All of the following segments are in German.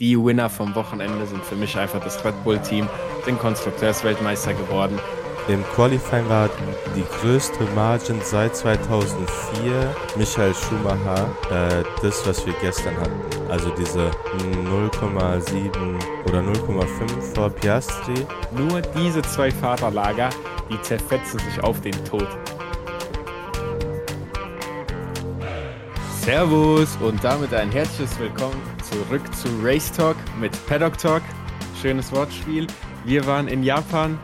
die Winner vom Wochenende sind für mich einfach das Red Bull-Team, sind Konstrukteursweltmeister geworden. Im Qualifying war die größte Margin seit 2004 Michael Schumacher, äh, das, was wir gestern hatten. Also diese 0,7 oder 0,5 vor Piastri. Nur diese zwei Fahrerlager, die zerfetzen sich auf den Tod. Servus und damit ein herzliches Willkommen zurück zu Race Talk mit Paddock Talk. Schönes Wortspiel. Wir waren in Japan,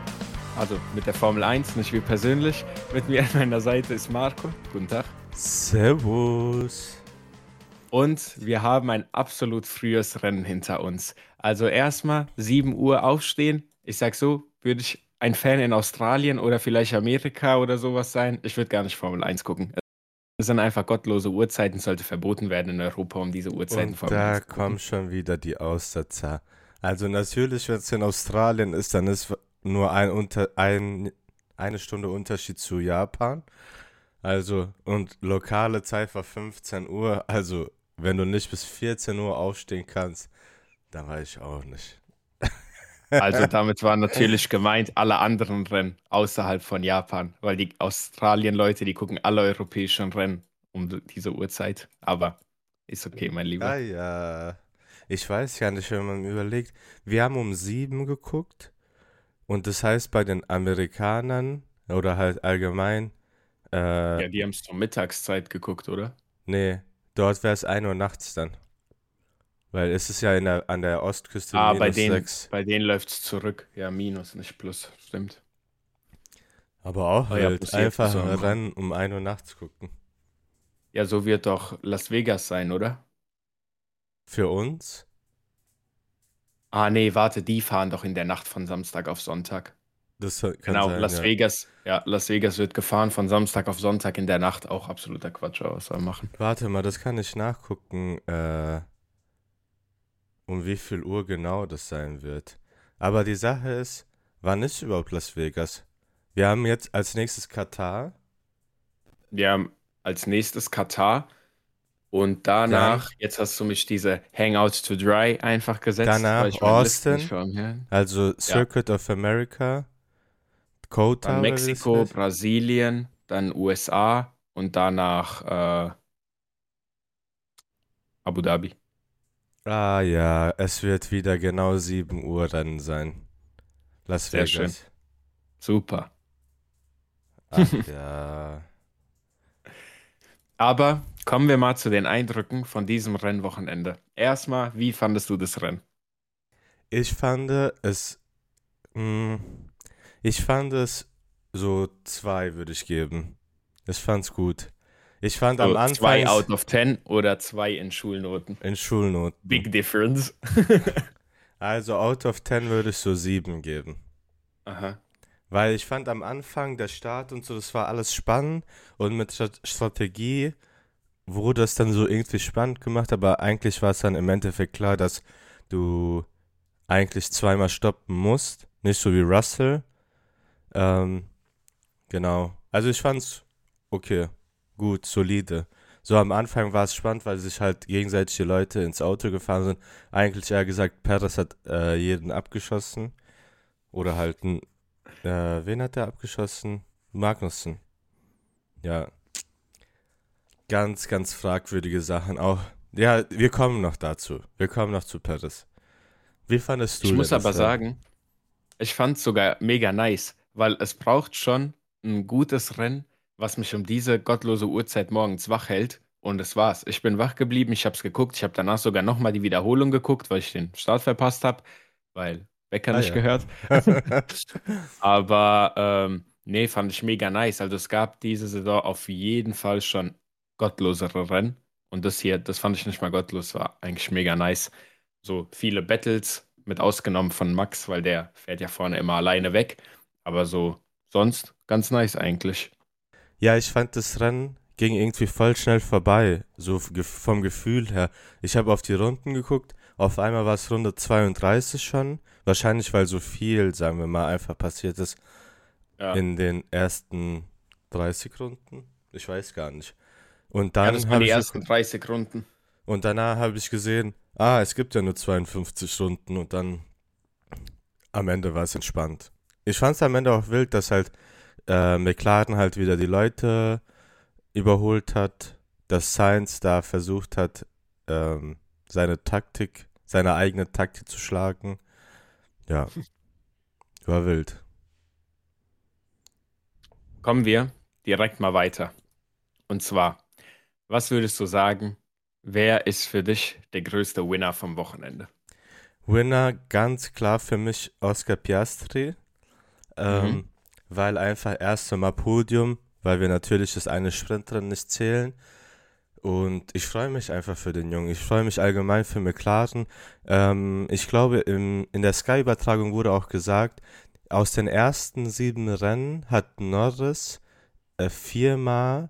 also mit der Formel 1, nicht wir persönlich. Mit mir an meiner Seite ist Marco. Guten Tag. Servus. Und wir haben ein absolut frühes Rennen hinter uns. Also erstmal 7 Uhr aufstehen. Ich sag so, würde ich ein Fan in Australien oder vielleicht Amerika oder sowas sein, ich würde gar nicht Formel 1 gucken. Das sind einfach gottlose Uhrzeiten, sollte verboten werden in Europa, um diese Uhrzeiten Und da kommen schon wieder die Aussetzer. Also natürlich, wenn es in Australien ist, dann ist nur ein, unter, ein, eine Stunde Unterschied zu Japan. Also, und lokale Zeit war 15 Uhr. Also, wenn du nicht bis 14 Uhr aufstehen kannst, dann weiß ich auch nicht. Also damit war natürlich gemeint alle anderen Rennen außerhalb von Japan, weil die Australien-Leute, die gucken alle europäischen Rennen um diese Uhrzeit. Aber ist okay, mein Lieber. Ah ja, ich weiß ja nicht, wenn man überlegt, wir haben um sieben geguckt und das heißt bei den Amerikanern oder halt allgemein. Äh, ja, die haben es zur Mittagszeit geguckt, oder? Nee, dort wäre es 1 Uhr nachts dann. Weil es ist ja in der, an der Ostküste Ah, minus bei denen, 6. bei denen läuft es zurück. Ja, minus, nicht plus. Stimmt. Aber auch ja, halt plus einfach so. Rennen um 1 Uhr nachts gucken. Ja, so wird doch Las Vegas sein, oder? Für uns? Ah, nee, warte, die fahren doch in der Nacht von Samstag auf Sonntag. Das kann Genau, sein, Las ja. Vegas, ja, Las Vegas wird gefahren von Samstag auf Sonntag in der Nacht. Auch absoluter Quatsch, aber was soll man machen? Warte mal, das kann ich nachgucken, äh, um wie viel Uhr genau das sein wird. Aber die Sache ist, wann ist überhaupt Las Vegas? Wir haben jetzt als nächstes Katar. Wir haben als nächstes Katar und danach, jetzt hast du mich diese Hangouts to Dry einfach gesetzt. Danach Austin. Also Circuit of America, Kota. Dann Mexiko. Brasilien, dann USA und danach äh, Abu Dhabi. Ah ja, es wird wieder genau 7 Uhr dann sein. Las Sehr Vegas. schön. Super. Ach ja. Aber kommen wir mal zu den Eindrücken von diesem Rennwochenende. Erstmal, wie fandest du das Rennen? Ich fand es, mh, ich fand es so zwei würde ich geben. Ich fand's gut. Ich fand am So, Anfang zwei out of ten oder zwei in Schulnoten? in Schulnoten. Big difference. Also out of 10 würde ich so sieben geben. Aha. Weil ich fand am Anfang der Start und so, das war alles spannend und mit Strat- Strategie wurde es dann so irgendwie spannend gemacht, aber eigentlich war es dann im Endeffekt klar, dass du eigentlich zweimal stoppen musst, nicht so wie Russell. Ähm, genau. Also ich fand's okay, gut, solide. So am Anfang war es spannend, weil sich halt gegenseitig die Leute ins Auto gefahren sind. Eigentlich eher gesagt, Perez hat äh, jeden abgeschossen. Oder halt ein äh, wen hat er abgeschossen? Magnussen. Ja. Ganz, ganz fragwürdige Sachen auch. Ja, wir kommen noch dazu. Wir kommen noch zu Perez. Wie fandest du Ich muss aber das sagen, ich fand es sogar mega nice, weil es braucht schon ein gutes Rennen, was mich um diese gottlose Uhrzeit morgens wach hält. Und das war's. Ich bin wach geblieben, ich habe es geguckt. Ich habe danach sogar nochmal die Wiederholung geguckt, weil ich den Start verpasst habe, weil Becker Ah, nicht ja. gehört. Aber ähm, nee, fand ich mega nice. Also es gab diese Saison auf jeden Fall schon gottlosere Rennen. Und das hier, das fand ich nicht mal gottlos, war eigentlich mega nice. So viele Battles, mit ausgenommen von Max, weil der fährt ja vorne immer alleine weg. Aber so sonst ganz nice eigentlich. Ja, ich fand das Rennen ging irgendwie voll schnell vorbei, so vom Gefühl her. Ich habe auf die Runden geguckt, auf einmal war es Runde 32 schon, wahrscheinlich weil so viel, sagen wir mal, einfach passiert ist Ja, in den ersten 30 Runden. Ich weiß gar nicht. Und ja dann waren habe die ich ersten geguckt, 30 Runden. Und danach habe ich gesehen, ah, es gibt ja nur 52 Stunden und dann am Ende war es entspannt. Ich fand es am Ende auch wild, dass halt äh, McLaren halt wieder die Leute überholt hat, dass Sainz da versucht hat, ähm, seine Taktik, seine eigene Taktik zu schlagen. Ja, war wild. Kommen wir direkt mal weiter. Und zwar, was würdest du sagen, wer ist für dich der größte Winner vom Wochenende? Winner ganz klar für mich Oscar Piastri, ähm, mhm. Weil einfach erst einmal Podium, weil wir natürlich das eine Sprintrennen nicht zählen. Und ich freue mich einfach für den Jungen. Ich freue mich allgemein für McLaren. Ähm, ich glaube, im, in der Sky-Übertragung wurde auch gesagt, aus den ersten sieben Rennen hat Norris äh, viermal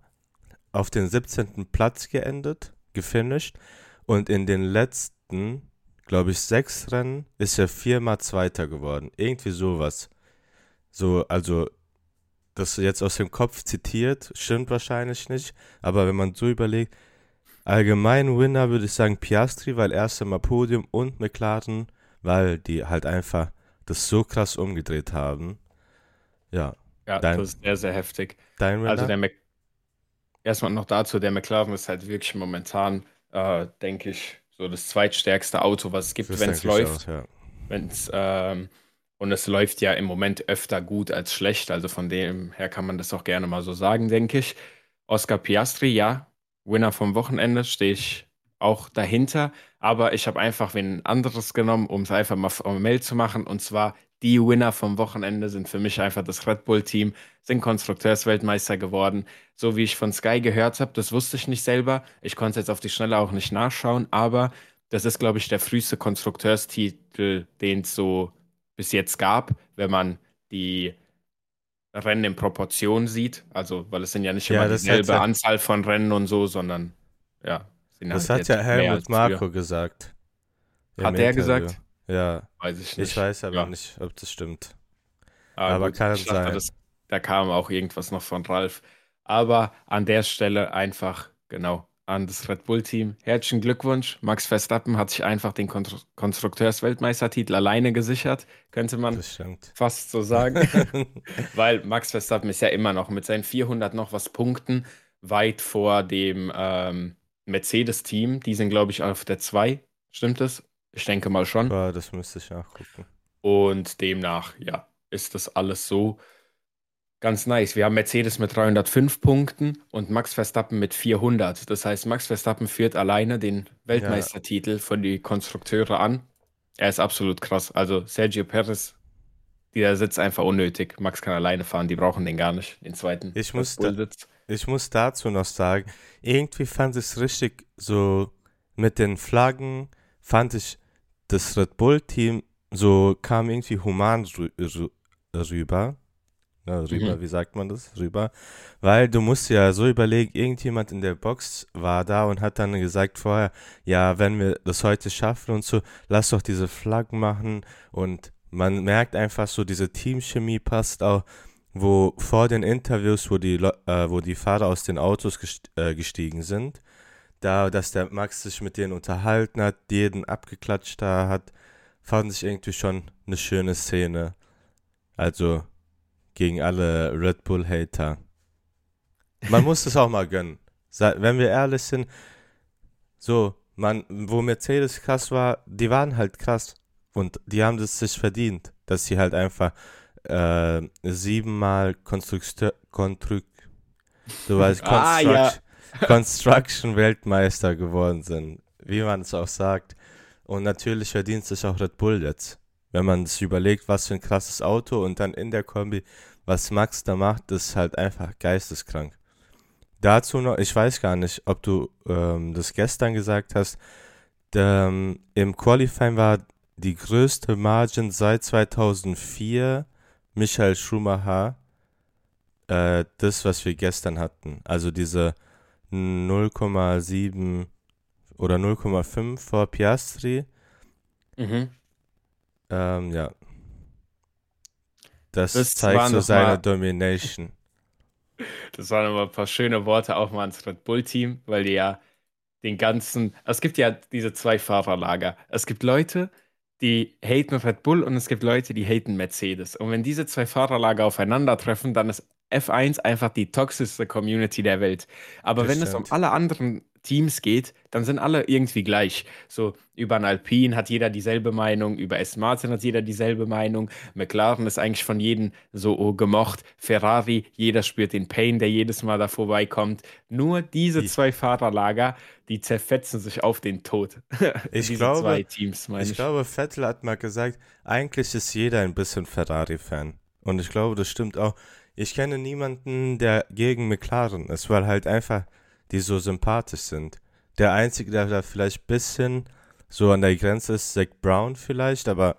auf den 17. Platz geendet, gefinisht. Und in den letzten, glaube ich, sechs Rennen ist er viermal Zweiter geworden. Irgendwie sowas. So, also, das jetzt aus dem Kopf zitiert, stimmt wahrscheinlich nicht. Aber wenn man so überlegt, allgemein Winner würde ich sagen Piastri, weil erst einmal Podium und McLaren, weil die halt einfach das so krass umgedreht haben. Ja. Ja, dein, das ist sehr, sehr heftig. Dein Winner? Also der Mc erstmal noch dazu, der McLaren ist halt wirklich momentan, äh, denke ich, so das zweitstärkste Auto, was es gibt, wenn es läuft. Auch, ja. Wenn's, ähm, und es läuft ja im Moment öfter gut als schlecht. Also von dem her kann man das auch gerne mal so sagen, denke ich. Oscar Piastri, ja, Winner vom Wochenende, stehe ich auch dahinter. Aber ich habe einfach wen anderes genommen, um es einfach mal formell zu machen. Und zwar die Winner vom Wochenende sind für mich einfach das Red Bull-Team, sind Konstrukteursweltmeister geworden. So wie ich von Sky gehört habe, das wusste ich nicht selber. Ich konnte es jetzt auf die Schnelle auch nicht nachschauen, aber das ist, glaube ich, der früheste Konstrukteurstitel, den es so bis jetzt gab, wenn man die Rennen in Proportion sieht. Also, weil es sind ja nicht immer ja, dieselbe ja, Anzahl von Rennen und so, sondern ja. Das halt hat ja Helmut Marko gesagt. Hat der gesagt? Ja. Weiß ich nicht. Ich weiß aber ja. nicht, ob das stimmt. Ah, aber gut, kann sein. Das, da kam auch irgendwas noch von Ralf. Aber an der Stelle einfach, genau, an das Red Bull-Team. Herzlichen Glückwunsch. Max Verstappen hat sich einfach den Kon Konstrukteursweltmeistertitel alleine gesichert, könnte man fast so sagen. Weil Max Verstappen ist ja immer noch mit seinen 400 noch was Punkten weit vor dem ähm, Mercedes-Team. Die sind, glaube ich, auf der 2. Stimmt das? Ich denke mal schon. Ja, das müsste ich nachgucken. Und demnach, ja, ist das alles so ganz nice. Wir haben Mercedes mit 305 Punkten und Max Verstappen mit 400. Das heißt, Max Verstappen führt alleine den Weltmeistertitel ja. von die Konstrukteure an. Er ist absolut krass. Also Sergio Perez, dieser Sitz einfach unnötig. Max kann alleine fahren, die brauchen den gar nicht, den zweiten. Ich muss, da, ich muss dazu noch sagen, irgendwie fand ich es richtig so mit den Flaggen, fand ich das Red Bull-Team so kam irgendwie human rüber. Ja, rüber, mhm. wie sagt man das? Rüber. Weil du musst ja so überlegen, irgendjemand in der Box war da und hat dann gesagt vorher, ja, wenn wir das heute schaffen und so, lass doch diese Flaggen machen und man merkt einfach so, diese Teamchemie passt auch, wo vor den Interviews, wo die, äh, wo die Fahrer aus den Autos gest äh, gestiegen sind, da, dass der Max sich mit denen unterhalten hat, jeden abgeklatscht da hat, fand ich irgendwie schon eine schöne Szene. Also gegen alle Red Bull-Hater. Man muss es auch mal gönnen. Wenn wir ehrlich sind, so, man, wo Mercedes krass war, die waren halt krass. Und die haben es sich verdient, dass sie halt einfach äh, siebenmal Konstrukteur, Konstruk, du weißt, ah, ja. Construction-Weltmeister geworden sind, wie man es auch sagt. Und natürlich verdient sich auch Red Bull jetzt. Wenn man sich überlegt, was für ein krasses Auto und dann in der Kombi, was Max da macht, ist halt einfach geisteskrank. Dazu noch, ich weiß gar nicht, ob du ähm, das gestern gesagt hast, ähm, im Qualifying war die größte Margin seit 2004 Michael Schumacher, äh, das, was wir gestern hatten. Also diese 0,7 oder 0,5 vor Piastri. Mhm. Ähm, ja. Das, das zeigt so seine mal, Domination. Das waren aber ein paar schöne Worte auch mal ans Red Bull-Team, weil die ja den ganzen. Es gibt ja diese zwei Fahrerlager. Es gibt Leute, die haten Red Bull und es gibt Leute, die haten Mercedes. Und wenn diese zwei Fahrerlager aufeinandertreffen, dann ist F1 einfach die toxischste Community der Welt. Aber Das wenn es um stimmt. alle anderen Teams geht, dann sind alle irgendwie gleich. So über ein Alpine hat jeder dieselbe Meinung, über Aston Martin hat jeder dieselbe Meinung. McLaren ist eigentlich von jedem so oh, gemocht. Ferrari, jeder spürt den Pain, der jedes Mal da vorbeikommt. Nur diese I- zwei Fahrerlager, die zerfetzen sich auf den Tod. Ich Diese zwei glaube, Teams, meine ich ich. glaube, Vettel hat mal gesagt, eigentlich ist jeder ein bisschen Ferrari-Fan. Und ich glaube, das stimmt auch. Ich kenne niemanden, der gegen McLaren ist, weil halt einfach die so sympathisch sind. Der Einzige, der da vielleicht ein bisschen so an der Grenze ist, Zach Brown vielleicht, aber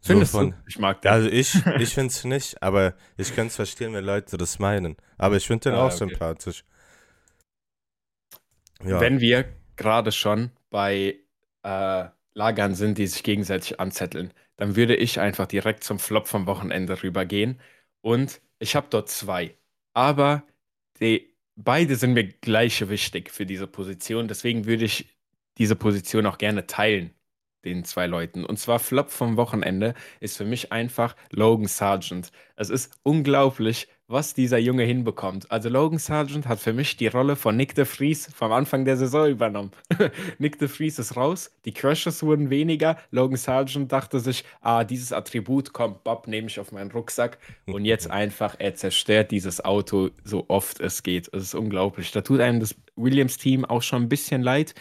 so Findest du? von. Ich mag den. Also ich, ich finde es nicht, aber ich kann es verstehen, wenn Leute das meinen. Aber ich finde den Ah, auch okay. sympathisch. Ja. Wenn wir gerade schon bei äh, Lagern sind, die sich gegenseitig anzetteln, dann würde ich einfach direkt zum Flop vom Wochenende rübergehen. Und ich habe dort zwei. Aber die, beide sind mir gleich wichtig für diese Position. Deswegen würde ich diese Position auch gerne teilen, den zwei Leuten. Und zwar Flop vom Wochenende ist für mich einfach Logan Sargent. Es ist unglaublich, was dieser Junge hinbekommt. Also Logan Sargent hat für mich die Rolle von Nick de Vries vom Anfang der Saison übernommen. Nick de Vries ist raus, die Crashes wurden weniger. Logan Sargent dachte sich, ah, dieses Attribut, komm, Bob, nehme ich auf meinen Rucksack. Und jetzt einfach, er zerstört dieses Auto so oft es geht. Es ist unglaublich. Da tut einem das Williams-Team auch schon ein bisschen leid.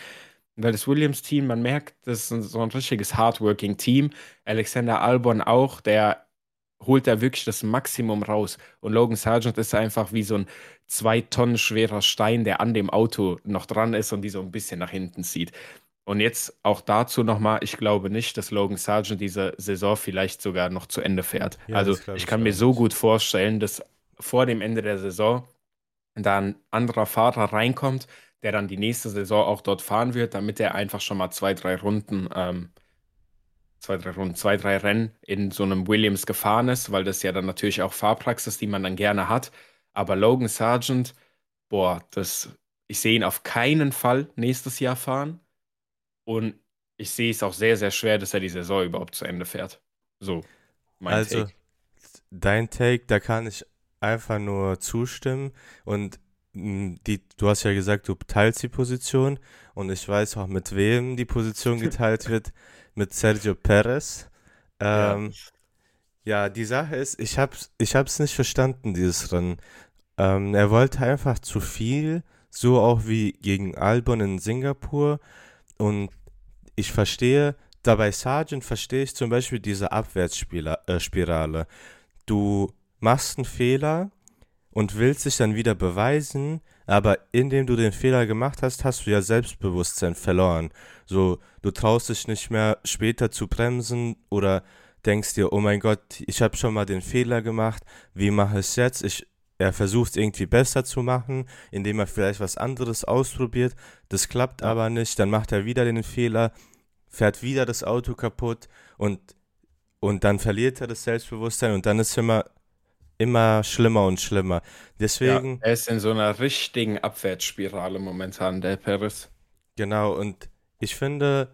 Weil das Williams-Team, man merkt, das ist so ein richtiges Hardworking-Team. Alexander Albon auch, der holt da wirklich das Maximum raus. Und Logan Sargent ist einfach wie so ein zwei Tonnen schwerer Stein, der an dem Auto noch dran ist und die so ein bisschen nach hinten zieht. Und jetzt auch dazu nochmal, ich glaube nicht, dass Logan Sargent diese Saison vielleicht sogar noch zu Ende fährt. Ja, also ich kann mir so gut vorstellen, dass vor dem Ende der Saison da ein anderer Fahrer reinkommt, der dann die nächste Saison auch dort fahren wird, damit er einfach schon mal zwei, drei Runden, ähm, zwei, drei Runden, zwei, drei Rennen in so einem Williams gefahren ist, weil das ja dann natürlich auch Fahrpraxis, die man dann gerne hat. Aber Logan Sargent, boah, das, ich sehe ihn auf keinen Fall nächstes Jahr fahren. Und ich sehe es auch sehr, sehr schwer, dass er die Saison überhaupt zu Ende fährt. So, mein Also, Take. dein Take, da kann ich einfach nur zustimmen. Und mh, die, du hast ja gesagt, du teilst die Position. Und ich weiß auch, mit wem die Position geteilt wird. Mit Sergio Perez. Ja. Ähm, ja, die Sache ist, ich hab's, ich hab's nicht verstanden, dieses Rennen. Ähm, er wollte einfach zu viel, so auch wie gegen Albon in Singapur. Und ich verstehe, da bei Sargent verstehe ich zum Beispiel diese Abwärtsspirale. Äh. Du machst einen Fehler und willst dich dann wieder beweisen, aber indem du den Fehler gemacht hast, hast du ja Selbstbewusstsein verloren. So, du traust dich nicht mehr später zu bremsen oder denkst dir, oh mein Gott, ich habe schon mal den Fehler gemacht, wie mache ich es jetzt? Ich, er versucht es irgendwie besser zu machen, indem er vielleicht was anderes ausprobiert. Das klappt Ja. aber nicht, dann macht er wieder den Fehler, fährt wieder das Auto kaputt und, und dann verliert er das Selbstbewusstsein und dann ist immer, immer schlimmer und schlimmer. Ja, Deswegen, er ist in so einer richtigen Abwärtsspirale momentan, der Perez. genau, und ich finde,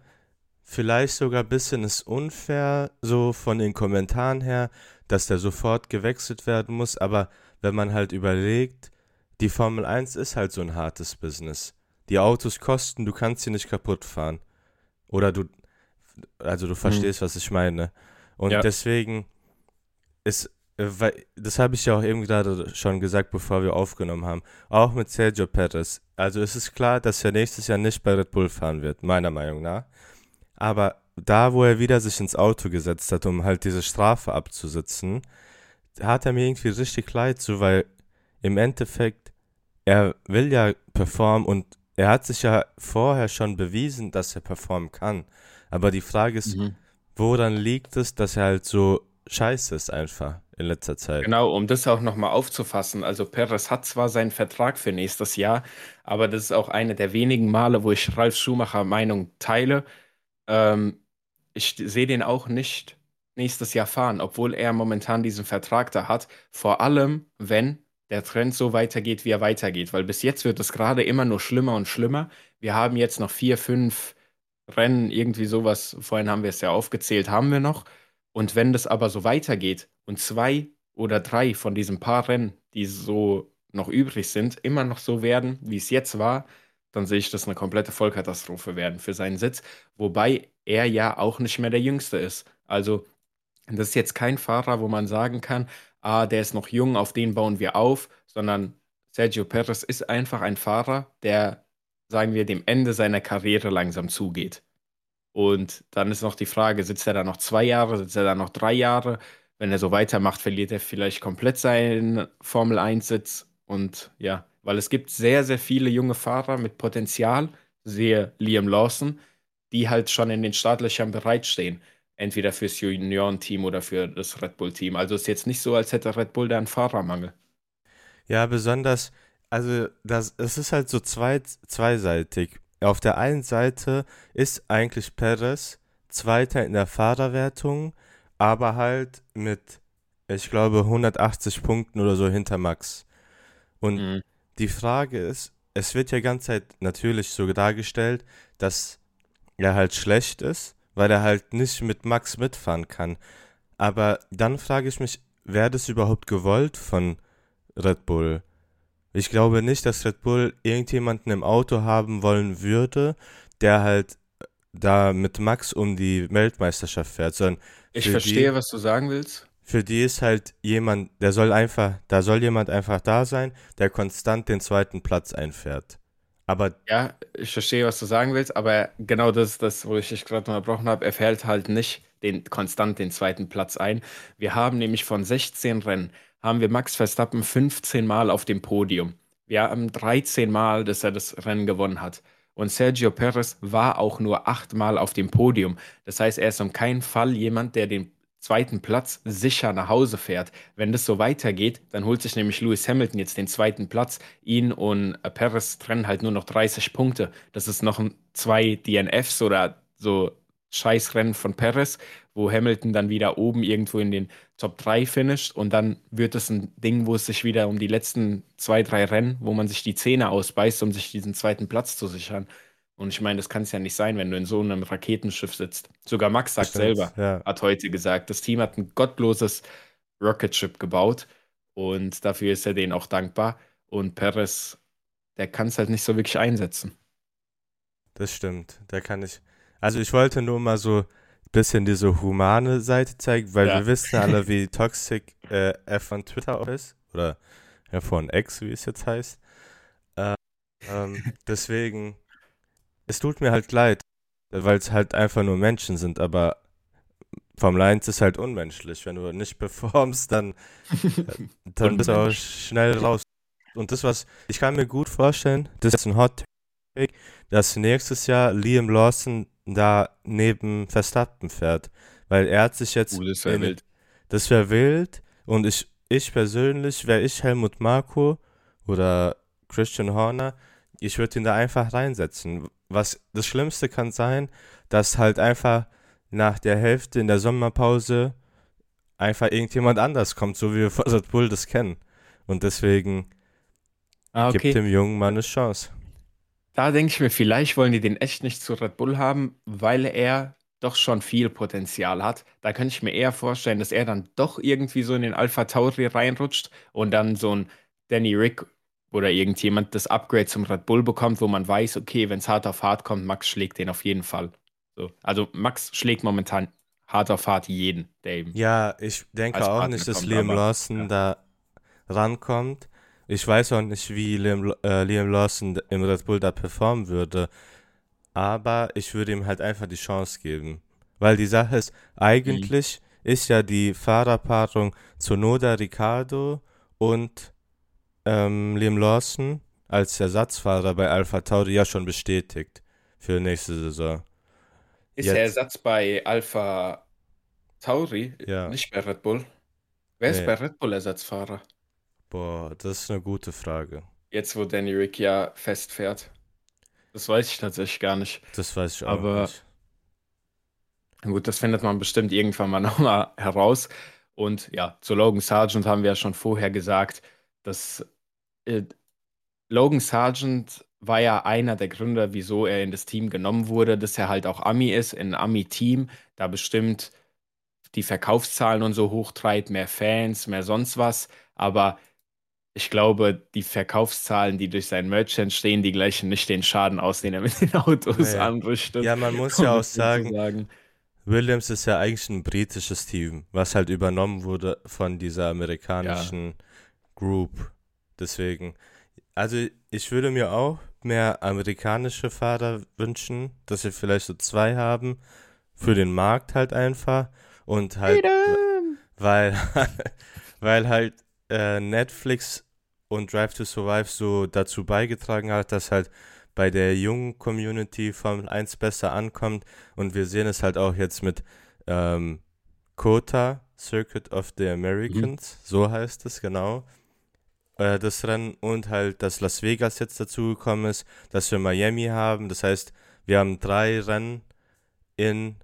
vielleicht sogar ein bisschen ist unfair, so von den Kommentaren her, dass der sofort gewechselt werden muss, aber wenn man halt überlegt, die Formel 1 ist halt so ein hartes Business. Die Autos kosten, du kannst sie nicht kaputt fahren. Oder du, also du Hm. verstehst, was ich meine. Und Ja, deswegen ist, weil, das habe ich ja auch eben gerade schon gesagt, bevor wir aufgenommen haben, auch mit Sergio Perez. Also es ist klar, dass er nächstes Jahr nicht bei Red Bull fahren wird, meiner Meinung nach. Aber da, wo er wieder sich ins Auto gesetzt hat, um halt diese Strafe abzusitzen, hat er mir irgendwie richtig leid, so weil im Endeffekt, er will ja performen und er hat sich ja vorher schon bewiesen, dass er performen kann. Aber die Frage ist, mhm. woran liegt es, dass er halt so scheiße ist einfach in letzter Zeit? Genau, um das auch nochmal aufzufassen. Also Perez hat zwar seinen Vertrag für nächstes Jahr, aber das ist auch eine der wenigen Male, wo ich Ralf Schumacher Meinung teile. Ähm, ich sehe den auch nicht nächstes Jahr fahren, obwohl er momentan diesen Vertrag da hat. Vor allem, wenn der Trend so weitergeht, wie er weitergeht. Weil bis jetzt wird es gerade immer nur schlimmer und schlimmer. Wir haben jetzt noch vier, fünf Rennen, irgendwie sowas, vorhin haben wir es ja aufgezählt, haben wir noch. Und wenn das aber so weitergeht und zwei oder drei von diesen paar Rennen, die so noch übrig sind, immer noch so werden, wie es jetzt war, dann sehe ich das eine komplette Vollkatastrophe werden für seinen Sitz. Wobei er ja auch nicht mehr der Jüngste ist. Also, das ist jetzt kein Fahrer, wo man sagen kann, ah, der ist noch jung, auf den bauen wir auf, sondern Sergio Perez ist einfach ein Fahrer, der, sagen wir, dem Ende seiner Karriere langsam zugeht. Und dann ist noch die Frage, sitzt er da noch zwei Jahre, sitzt er da noch drei Jahre? Wenn er so weitermacht, verliert er vielleicht komplett seinen Formel-1-Sitz. Und ja, weil es gibt sehr, sehr viele junge Fahrer mit Potenzial, sehe Liam Lawson, die halt schon in den Startlöchern bereitstehen. Entweder fürs Junioren-Team oder für das Red Bull-Team. Also ist jetzt nicht so, als hätte Red Bull da einen Fahrermangel. Ja, besonders, also das, es ist halt so zwei, zweiseitig. Auf der einen Seite ist eigentlich Perez Zweiter in der Fahrerwertung, aber halt mit, ich glaube, 180 Punkten oder so hinter Max. Und mhm. die Frage ist, es wird ja ganz Zeit natürlich so dargestellt, dass er halt schlecht ist, weil er halt nicht mit Max mitfahren kann. Aber dann frage ich mich, wäre das überhaupt gewollt von Red Bull? Ich glaube nicht, dass Red Bull irgendjemanden im Auto haben wollen würde, der halt da mit Max um die Weltmeisterschaft fährt, sondern ich verstehe, die, was du sagen willst. Für die ist halt jemand, der soll einfach, da soll jemand einfach da sein, der konstant den zweiten Platz einfährt. Aber ja, ich verstehe, was du sagen willst, aber genau das ist das, wo ich dich gerade unterbrochen habe. Er fährt halt nicht den, konstant den zweiten Platz ein. Wir haben nämlich von 16 Rennen, haben wir Max Verstappen 15 Mal auf dem Podium. Wir haben 13 Mal, dass er das Rennen gewonnen hat. Und Sergio Perez war auch nur achtmal auf dem Podium. Das heißt, er ist um keinen Fall jemand, der den zweiten Platz sicher nach Hause fährt. Wenn das so weitergeht, dann holt sich nämlich Lewis Hamilton jetzt den zweiten Platz. Ihn und Perez trennen halt nur noch 30 Punkte. Das ist noch zwei DNFs oder so Scheißrennen von Perez, wo Hamilton dann wieder oben irgendwo in den Top 3 finisht und dann wird es ein Ding, wo es sich wieder um die letzten zwei, drei Rennen, wo man sich die Zähne ausbeißt, um sich diesen zweiten Platz zu sichern. Und ich meine, das kann es ja nicht sein, wenn du in so einem Raketenschiff sitzt. Sogar Max sagt Stimmt, selber, ja. hat heute gesagt, das Team hat ein gottloses Rocket-Ship gebaut und dafür ist er denen auch dankbar. Und Perez, der kann es halt nicht so wirklich einsetzen. Das stimmt, der kann nicht. Also ich wollte nur mal so ein bisschen diese humane Seite zeigen, weil ja. wir wissen alle, wie toxic äh, er von Twitter auch ist. Oder ja, von X, wie es jetzt heißt. Äh, ähm, deswegen, es tut mir halt leid, weil es halt einfach nur Menschen sind, aber Formel 1 ist halt unmenschlich. Wenn du nicht performst, dann, äh, dann bist du auch schnell raus. Und das, was ich kann mir gut vorstellen, das ist ein Hot Take, dass nächstes Jahr Liam Lawson da neben Verstappen fährt. Weil er hat sich jetzt. Uh, das wäre wild. Das wäre wild. Und ich, ich persönlich, wäre ich Helmut Marko oder Christian Horner, ich würde ihn da einfach reinsetzen. Was das Schlimmste kann sein, dass halt einfach nach der Hälfte in der Sommerpause einfach irgendjemand anders kommt, so wie wir von Red Bull das kennen. Und deswegen ah, okay. gibt dem Jungen mal eine Chance. Da denke ich mir, vielleicht wollen die den echt nicht zu Red Bull haben, weil er doch schon viel Potenzial hat. Da könnte ich mir eher vorstellen, dass er dann doch irgendwie so in den Alpha Tauri reinrutscht und dann so ein Danny Rick oder irgendjemand das Upgrade zum Red Bull bekommt, wo man weiß, okay, wenn es hart auf hart kommt, Max schlägt den auf jeden Fall. So. Also Max schlägt momentan hart auf hart jeden, der eben. Ja, ich denke auch nicht, dass Liam Lawson ja. da rankommt. Ich weiß auch nicht, wie Liam, äh, Liam Lawson im Red Bull da performen würde. Aber ich würde ihm halt einfach die Chance geben. Weil die Sache ist, eigentlich mhm. ist ja die Fahrerpaarung Sonoda Ricardo und ähm, Liam Lawson als Ersatzfahrer bei Alpha Tauri ja schon bestätigt für nächste Saison. Ist Jetzt, der Ersatz bei Alpha Tauri ja. nicht bei Red Bull? Wer nee. ist bei Red Bull Ersatzfahrer? Boah, das ist eine gute Frage. Jetzt, wo Danny Rick ja festfährt. Das weiß ich tatsächlich gar nicht. Das weiß ich auch Aber nicht. gut, das findet man bestimmt irgendwann mal nochmal heraus. Und ja, zu Logan Sargent haben wir ja schon vorher gesagt, das äh, Logan Sargent war ja einer der Gründer, wieso er in das Team genommen wurde, dass er halt auch Ami ist, in ein Ami-Team, da bestimmt die Verkaufszahlen und so hochtreibt, mehr Fans, mehr sonst was. Aber ich glaube, die Verkaufszahlen, die durch sein Merch entstehen, die gleichen nicht den Schaden aus, den er mit den Autos Nee. anrichtet. Ja, man muss ja auch sagen, sagen. Williams ist ja eigentlich ein britisches Team, was halt übernommen wurde von dieser amerikanischen Group. Deswegen, also ich würde mir auch mehr amerikanische Fahrer wünschen, dass wir vielleicht so zwei haben, für den Markt halt einfach und halt, weil, weil halt äh, Netflix und Drive to Survive so dazu beigetragen hat, dass halt bei der jungen Community Formel 1 besser ankommt. Und wir sehen es halt auch jetzt mit ähm, COTA, Circuit of the Americans, so heißt es genau, äh, das Rennen. Und halt, dass Las Vegas jetzt dazugekommen ist, dass wir Miami haben, das heißt, wir haben drei Rennen in,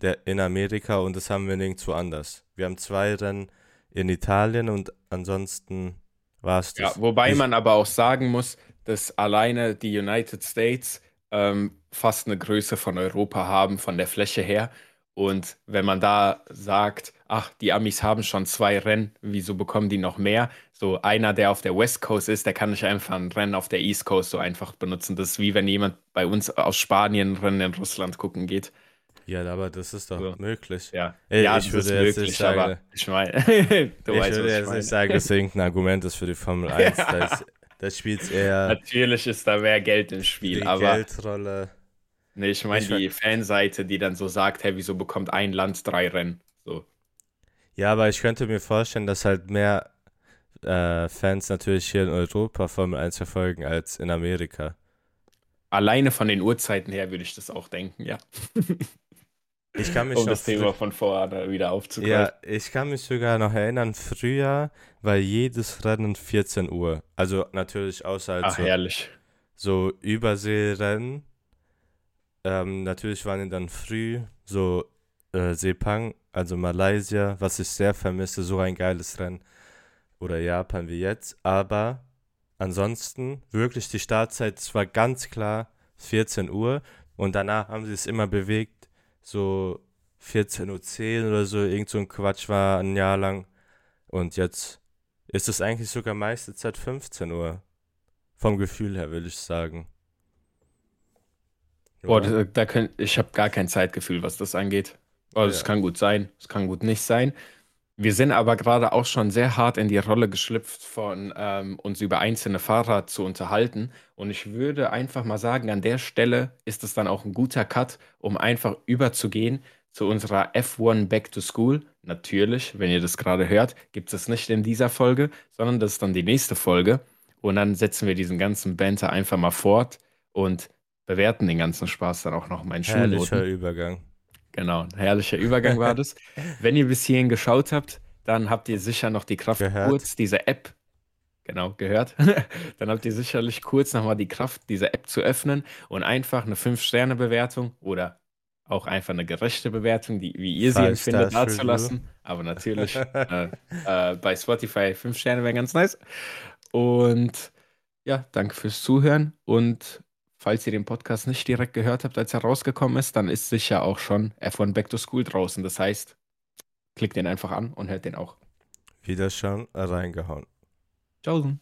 der, in Amerika und das haben wir nirgendwo anders. Wir haben zwei Rennen in Italien und ansonsten war es Ja, wobei man aber auch sagen muss, dass alleine die United States ähm, fast eine Größe von Europa haben, von der Fläche her. Und wenn man da sagt, ach, die Amis haben schon zwei Rennen, wieso bekommen die noch mehr? So einer, der auf der West Coast ist, der kann nicht einfach ein Rennen auf der East Coast so einfach benutzen. Das ist wie wenn jemand bei uns aus Spanien ein Rennen in Russland gucken geht. Ja, aber das ist doch So. möglich. Ja, Ey, ja, ich das würde ist jetzt möglich, nicht sagen- aber ich meine, du ich weißt, würde ich jetzt meine. nicht sagen, dass irgendein Argument ist für die Formel 1. Ja. Da, ist, da spielt es eher Natürlich ist da mehr Geld im die Spiel, aber Geldrolle. Nee, ich meine die Fanseite, die dann so sagt, hey, wieso bekommt ein Land drei Rennen? So. Ja, aber ich könnte mir vorstellen, dass halt mehr äh, Fans natürlich hier in Europa Formel 1 verfolgen als in Amerika. Alleine von den Uhrzeiten her würde ich das auch denken, ja. Ich kann mich Um das Thema von vorne wieder Ja, aufzugreifen. ich kann mich sogar noch erinnern, früher war jedes Rennen 14 Uhr. Also natürlich außer Ach, so, herrlich. so Überseerennen. Ähm, natürlich waren die dann früh, so äh, Sepang, also Malaysia, was ich sehr vermisse, so ein geiles Rennen. Oder Japan wie jetzt. Aber ansonsten, wirklich die Startzeit, es war ganz klar 14 Uhr. Und danach haben sie es immer bewegt, so 14.10 Uhr oder so, irgend so ein Quatsch war ein Jahr lang. Und jetzt ist es eigentlich sogar meiste Zeit 15 Uhr. Vom Gefühl her, will ich sagen. Boah, da, da könnt, ich habe gar kein Zeitgefühl, was das angeht. Es Ja. kann gut sein, es kann gut nicht sein. Wir sind aber gerade auch schon sehr hart in die Rolle geschlüpft, von ähm, uns über einzelne Fahrer zu unterhalten. Und ich würde einfach mal sagen, an der Stelle ist es dann auch ein guter Cut, um einfach überzugehen zu unserer F1 Back to School. Natürlich, wenn ihr das gerade hört, gibt es nicht in dieser Folge, sondern das ist dann die nächste Folge. Und dann setzen wir diesen ganzen Banter einfach mal fort und bewerten den ganzen Spaß dann auch noch mal in Herrlicher Schulnoten. Übergang. Genau, ein herrlicher Übergang war das. Wenn ihr bis hierhin geschaut habt, dann habt ihr sicher noch die Kraft, Gehört. kurz diese App, genau, gehört. Dann habt ihr sicherlich kurz nochmal die Kraft, diese App zu öffnen und einfach eine 5-Sterne-Bewertung oder auch einfach eine gerechte Bewertung, die, wie ihr sie Five empfindet, dazulassen. Aber natürlich äh, äh, bei Spotify 5 Sterne wäre ganz nice. Und ja, danke fürs Zuhören. Und falls ihr den Podcast nicht direkt gehört habt, als er rausgekommen ist, dann ist sicher auch schon F1 Back to School draußen. Das heißt, klickt den einfach an und hört den auch. Wieder schon reingehauen. Tschaußen.